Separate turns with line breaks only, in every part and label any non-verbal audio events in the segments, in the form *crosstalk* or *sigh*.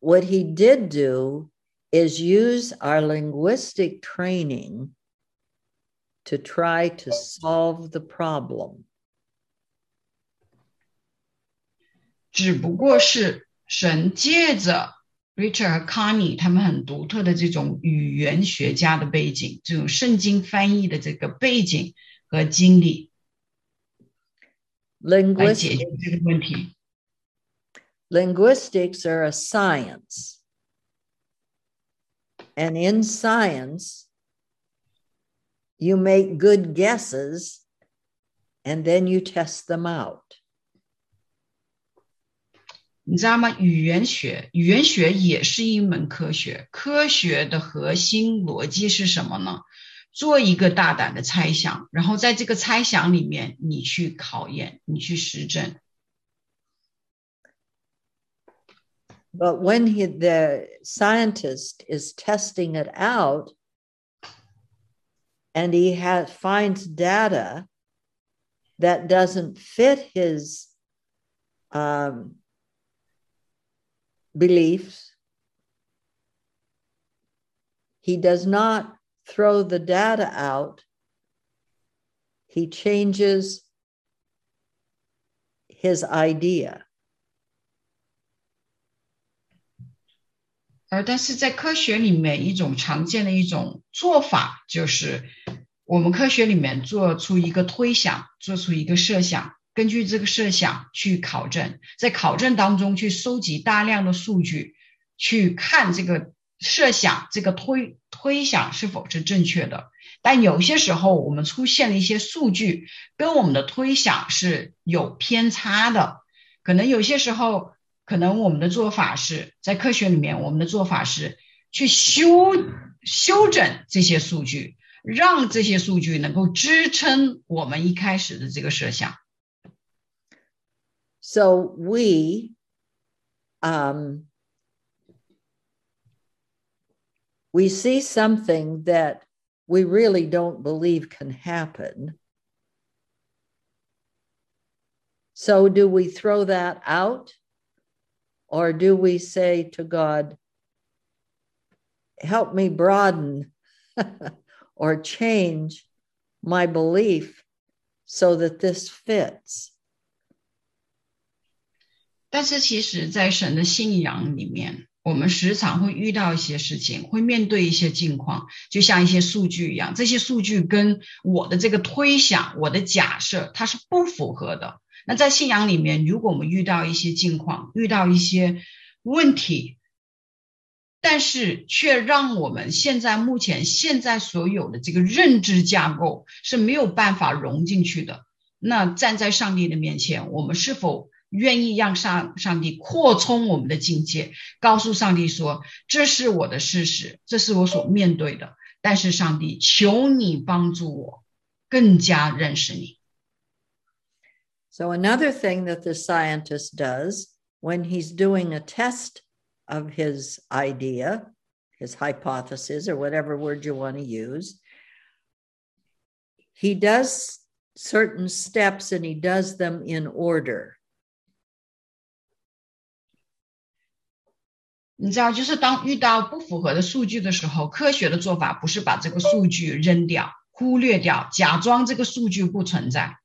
what he did do is use our linguistic training to try to solve the problem.
只不过是神借着 Richard 和 Connie 他们很独特的这种语言学家的背景，这种圣经翻译的这个背景和经历，来解决这个问题。
Linguistics are a science. And in science, you make good guesses and then you test them out.
你知道吗？语言学，语言学也是一门科学。科学的核心逻辑是什么呢？做一个大胆的猜想，然后在这个猜想里面，你去考验，你去实证。
But when he, the scientist is testing it out, and he has finds data that doesn't fit his um, beliefs, he does not throw the data out. He changes his idea.
而但是在科学里面，一种常见的一种做法就是，我们科学里面做出一个推想，做出一个设想，根据这个设想去考证，在考证当中去收集大量的数据，去看这个设想、这个推推想是否是正确的。但有些时候，我们出现了一些数据跟我们的推想是有偏差的，可能有些时候。可能我们的做法是在科学里面，我们的做法是去修修整这些数据，让这些数据能够支撑我们一开始的这个设想。
So we, um, we see something that we really don't believe can happen. So do we throw that out? Or do we say to God, help me broaden or change my belief so that this fits?
但是其实，在神的信仰里面，我们时常会遇到一些事情，会面对一些境况，就像一些数据一样，这些数据跟我的这个推想、我的假设，它是不符合的。 那在信仰里面，如果我们遇到一些境况，遇到一些问题，但是却让我们现在目前现在所有的这个认知架构是没有办法融进去的，那站在上帝的面前，我们是否愿意让上上帝扩充我们的境界，告诉上帝说：“这是我的事实，这是我所面对的。”但是上帝，求你帮助我更加认识你。
So, another thing that the scientist does when he's doing a test of his idea, his hypothesis, or whatever word you want to use, he does certain steps and he does them in order.
你知道，就是当遇到不符合的数据的时候，科学的做法不是把这个数据扔掉、忽略掉，假装这个数据不存在。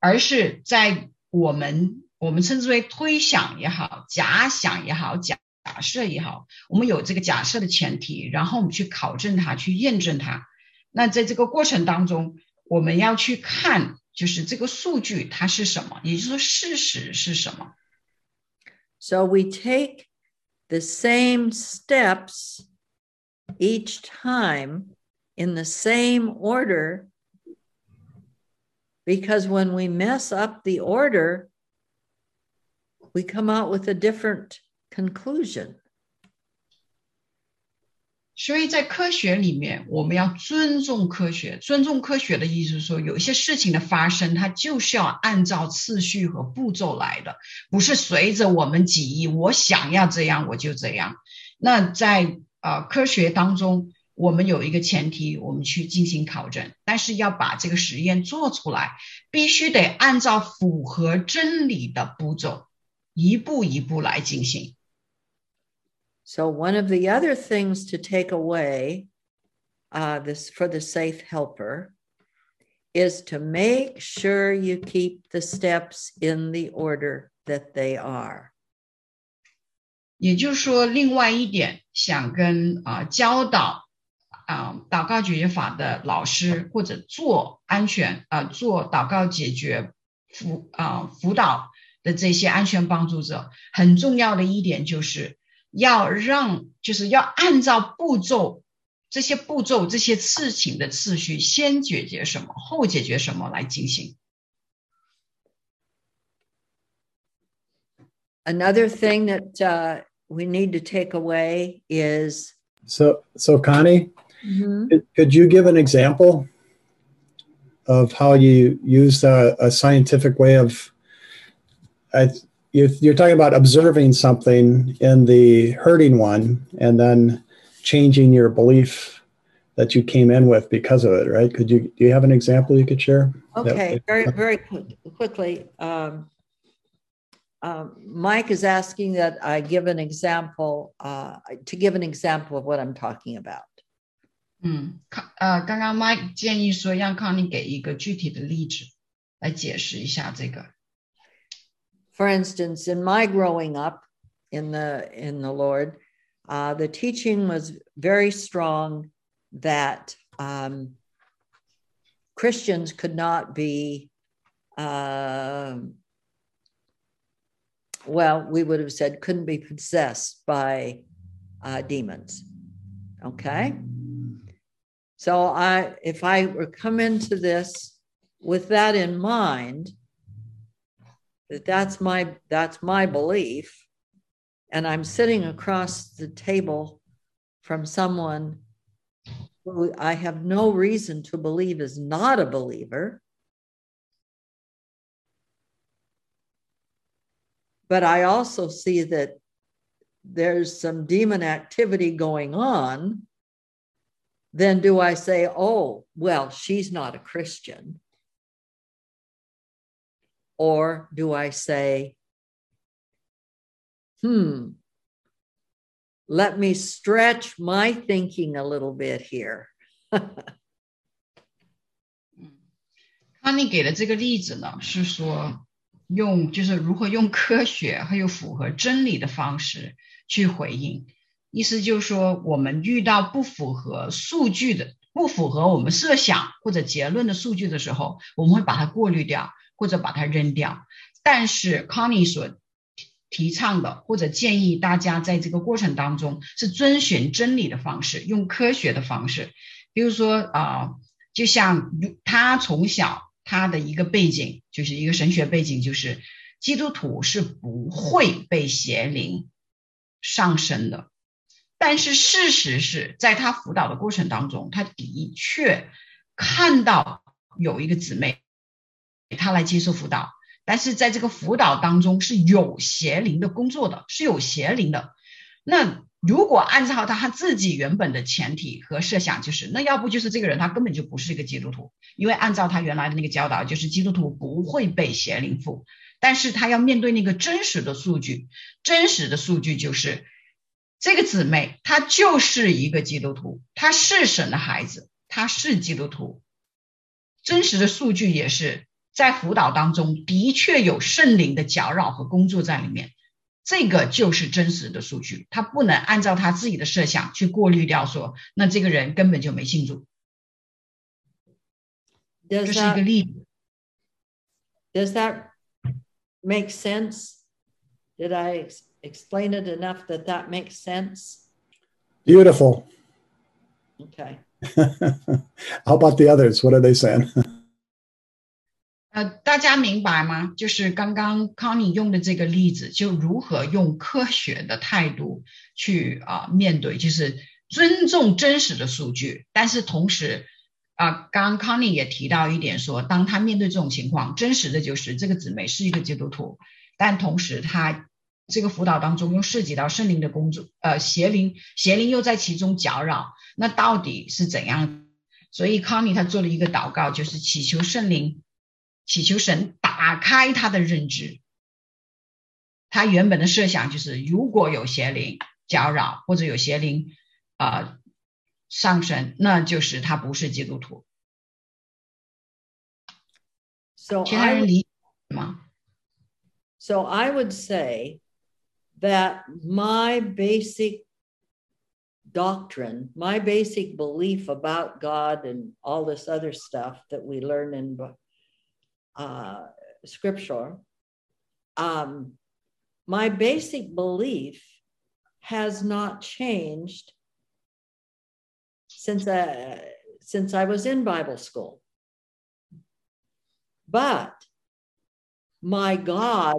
而是在我们我们称之为推想也好，假想也好，假假设也好，我们有这个假设的前提，然后我们去考证它，去验证它。那在这个过程当中，我们要去看，就是这个数据它是什么，也就是说事实是什么。
So we take the same steps each time in the same order because when we mess up the order, we come out with a different conclusion.
所以在科学里面，我们要尊重科学。尊重科学的意思是说，有一些事情的发生，它就是要按照次序和步骤来的，不是随着我们己意，我想要这样我就这样。那在呃科学当中， 我们有一个前提，我们去进行考证，但是要把这个实验做出来，必须得按照符合真理的步骤，一步一步来进行。
So one of the other things to take away uh, this for the safe helper is to make sure you keep the steps in the order that they are.
也就是说，另外一点想跟啊、教导啊、祷告解决法的老师或者做安全啊、做祷告解决辅啊、辅导的这些安全帮助者，很重要的一点就是要让就是要按照步骤这些步骤这些事情的次序，先解决什么，后解决什么来进行。
Another thing that uh, we need to take away is
So, so Connie, could, could you give an example of how you used a, a scientific way of? I, you, you're talking about observing something in the hurting one, and then changing your belief that you came in with because of it, right? Could you do you have an example you could share? That-
Okay, very, very quick- quickly. Um, um, Mike is asking that I give an example, uh, to give an example of what I'm talking about.
嗯，康呃，刚刚 Mike 建议说让康妮给一个具体的例子来解释一下这个。
For instance, in my growing up in the in the Lord, uh, the teaching was very strong that um, Christians could not be, um, well, we would have said couldn't be possessed by uh, demons. Okay, so I, if I were come into this with that in mind, that that's my that's my belief and i'm sitting across the table from someone who i have no reason to believe is not a believer. But i also see that there's some demon activity going on then do i say oh well she's not a christian or do I say, hmm, let me stretch my thinking a little bit here? *laughs*
康妮给的这个例子呢，是说用就是如何用科学还有符合真理的方式去回应。 意思就是说，我们遇到不符合数据的、不符合我们设想或者结论的数据的时候，我们会把它过滤掉，或者把它扔掉。但是康妮所提倡的或者建议大家在这个过程当中是遵循真理的方式，用科学的方式。比如说啊、就像他从小他的一个背景就是一个神学背景，就是基督徒是不会被邪灵上身的。但是事实是在他辅导的过程当中，他的确看到有一个姊妹，她来接受辅导，但是在这个辅导当中是有邪灵的工作的，是有邪灵的。那如果按照他自己原本的前提和设想，就是那要不就是这个人他根本就不是一个基督徒，因为按照他原来的那个教导，就是基督徒不会被邪灵附，但是他要面对那个真实的数据，真实的数据就是这个姊妹她就是一个基督徒，她是神的孩子，她是基督徒，真实的数据也是在辅导当中的确有圣灵的搅扰和工作在里面。这个就是真实的数据，他不能按照他自己的设想去过滤掉说，那这个人根本就没信主，这是一个例子。
does that make sense? Did I explain it enough that that makes sense?
Beautiful.
Okay.
How about the others? What are they saying?
呃，大家明白吗？就是刚刚康妮用的这个例子，就如何用科学的态度去啊、面对，就是尊重真实的数据，但是同时啊、刚刚康妮也提到一点说，当他面对这种情况，真实的就是这个姊妹是一个基督徒，但同时他 这个辅导当中又涉及到圣灵的工作，呃，邪灵邪灵又在其中搅扰，那到底是怎样？所以康妮他做了一个祷告，就是祈求圣灵。祈求神打开他的认知。他原本的设想就是，如果有邪灵，搅扰，或者有邪灵啊、呃、上升，那就是他不是基督徒。
So
其他
I
人解吗
？so I would say that my basic doctrine, my basic belief about God and all this other stuff that we learn in uh, scripture, um, my basic belief has not changed since I, since I was in Bible school. But my God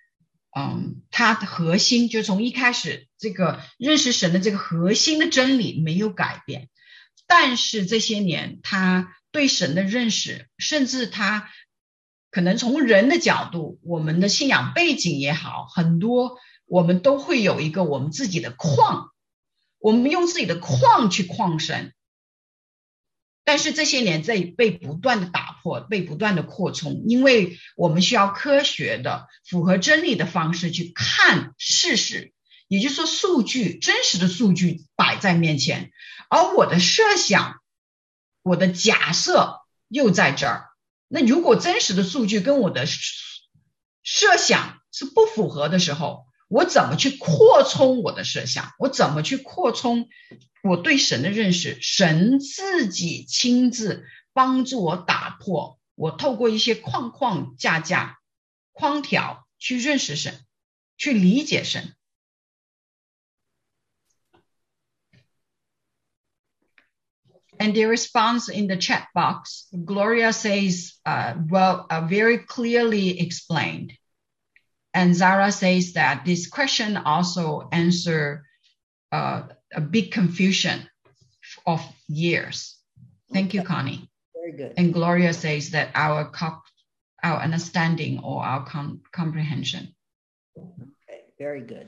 嗯，他的核心就从一开始这个认识神的这个核心的真理没有改变，但是这些年他对神的认识，甚至他可能从人的角度，我们的信仰背景也好，很多。我们都会有一个我们自己的矿，我们用自己的矿去矿神，但是这些年在被不断的打破，被不断的扩充，因为我们需要科学的、符合真理的方式去看事实，也就是说，数据真实的数据摆在面前，而我的设想、我的假设又在这儿。那如果真实的数据跟我的设想是不符合的时候，我怎么去扩充我的设想？我怎么去扩充我对神的认识？神自己亲自帮助我打破，我透过一些框框架架、框条去认识神，去理解神。 And the response in the chat box, Gloria says, uh, well, uh, very clearly explained. And Zara says that this question also answer uh, a big confusion of years. Thank you, Connie.
Very good.
And Gloria says that our co- our understanding or our com- comprehension.
Okay, very good.